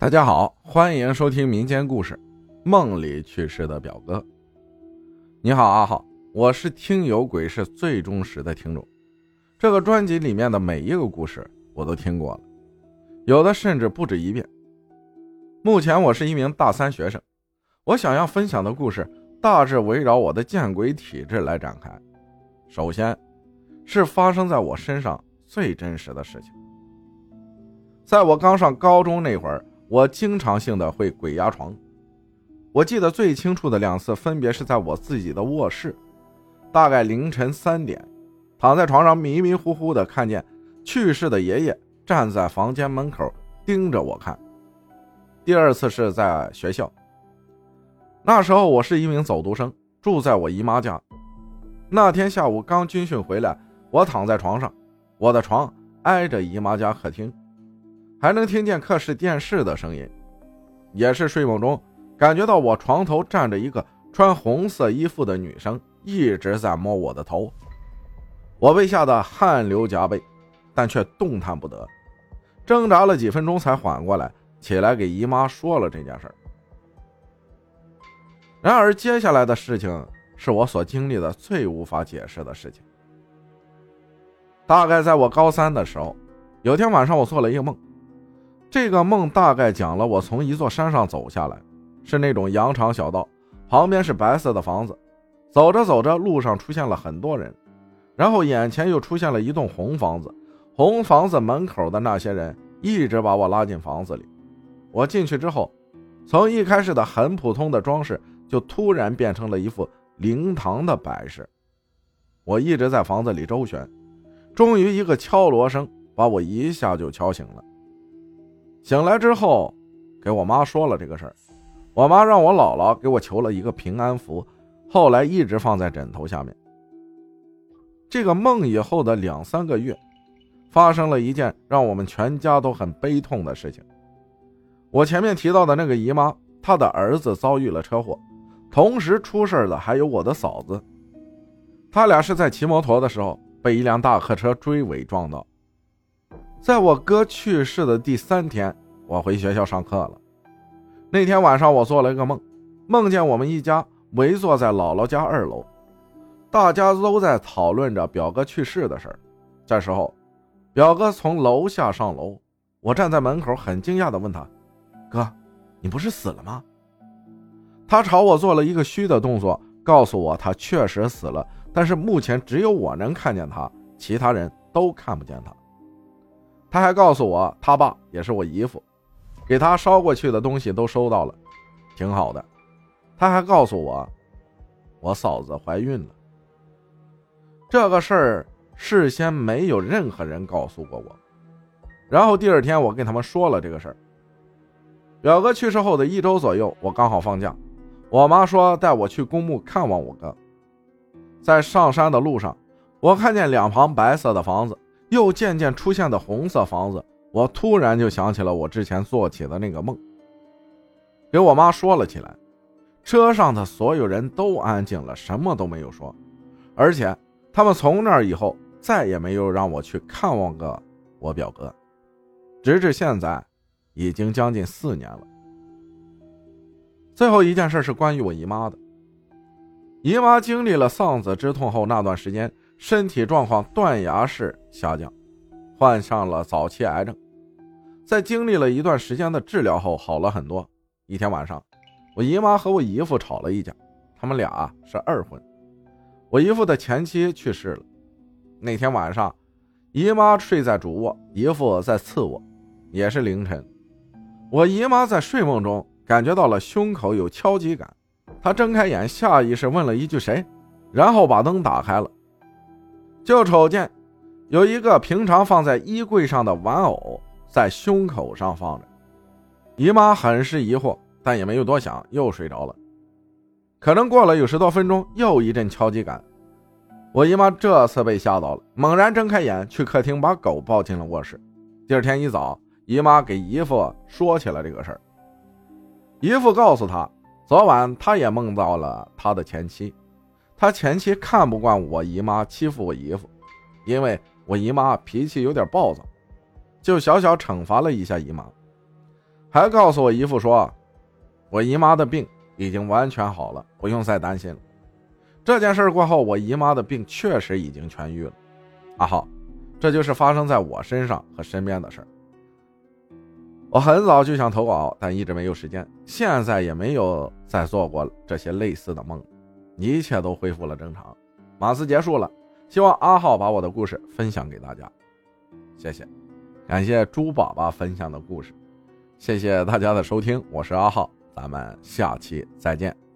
大家好，欢迎收听民间故事《梦里去世的表哥》。你好，阿浩，我是听有鬼事最忠实的听众。这个专辑里面的每一个故事我都听过了，有的甚至不止一遍。目前我是一名大三学生，我想要分享的故事大致围绕我的见鬼体质来展开。首先，是发生在我身上最真实的事情。在我刚上高中那会儿。我经常性的会鬼压床，我记得最清楚的两次，分别是在我自己的卧室，大概凌晨三点，躺在床上迷迷糊糊的看见去世的爷爷站在房间门口盯着我看。第二次是在学校，那时候我是一名走读生，住在我姨妈家。那天下午刚军训回来，我躺在床上，我的床挨着姨妈家客厅。还能听见客室电视的声音，也是睡梦中感觉到我床头站着一个穿红色衣服的女生，一直在摸我的头。我被吓得汗流浃背，但却动弹不得，挣扎了几分钟才缓过来，起来给姨妈说了这件事然而接下来的事情是我所经历的最无法解释的事情。大概在我高三的时候，有天晚上我做了一个梦。这个梦大概讲了，我从一座山上走下来，是那种羊肠小道，旁边是白色的房子。走着走着，路上出现了很多人，然后眼前又出现了一栋红房子。红房子门口的那些人一直把我拉进房子里。我进去之后，从一开始的很普通的装饰，就突然变成了一副灵堂的摆设。我一直在房子里周旋，终于一个敲锣声把我一下就敲醒了。醒来之后，给我妈说了这个事儿，我妈让我姥姥给我求了一个平安符，后来一直放在枕头下面。这个梦以后的两三个月，发生了一件让我们全家都很悲痛的事情。我前面提到的那个姨妈，她的儿子遭遇了车祸，同时出事的还有我的嫂子，他俩是在骑摩托的时候被一辆大客车追尾撞到。在我哥去世的第三天，我回学校上课了。那天晚上，我做了一个梦，梦见我们一家围坐在姥姥家二楼，大家都在讨论着表哥去世的事儿。这时候，表哥从楼下上楼，我站在门口，很惊讶地问他：“哥，你不是死了吗？”他朝我做了一个虚的动作，告诉我他确实死了，但是目前只有我能看见他，其他人都看不见他。他还告诉我，他爸也是我姨父，给他捎过去的东西都收到了，挺好的。他还告诉我，我嫂子怀孕了。这个事儿事先没有任何人告诉过我。然后第二天，我跟他们说了这个事儿。表哥去世后的一周左右，我刚好放假，我妈说带我去公墓看望我哥。在上山的路上，我看见两旁白色的房子。又渐渐出现的红色房子，我突然就想起了我之前做起的那个梦，给我妈说了起来。车上的所有人都安静了，什么都没有说，而且他们从那以后再也没有让我去看望过我表哥，直至现在，已经将近四年了。最后一件事是关于我姨妈的，姨妈经历了丧子之痛后那段时间。身体状况断崖式下降，患上了早期癌症。在经历了一段时间的治疗后，好了很多。一天晚上，我姨妈和我姨父吵了一架，他们俩是二婚。我姨父的前妻去世了。那天晚上，姨妈睡在主卧，姨父在次卧，也是凌晨。我姨妈在睡梦中感觉到了胸口有敲击感，她睁开眼，下意识问了一句“谁”，然后把灯打开了。就瞅见有一个平常放在衣柜上的玩偶在胸口上放着，姨妈很是疑惑，但也没有多想，又睡着了。可能过了有十多分钟，又一阵敲击感，我姨妈这次被吓到了，猛然睁开眼，去客厅把狗抱进了卧室。第二天一早，姨妈给姨父说起了这个事儿，姨父告诉他，昨晚他也梦到了他的前妻。他前妻看不惯我姨妈欺负我姨夫，因为我姨妈脾气有点暴躁，就小小惩罚了一下姨妈。还告诉我姨父说，我姨妈的病已经完全好了，不用再担心了。这件事过后，我姨妈的病确实已经痊愈了。阿浩，这就是发生在我身上和身边的事儿。我很早就想投稿，但一直没有时间，现在也没有再做过这些类似的梦，一切都恢复了正常。马斯结束了，希望阿浩把我的故事分享给大家，谢谢，感谢猪宝宝分享的故事，谢谢大家的收听，我是阿浩，咱们下期再见。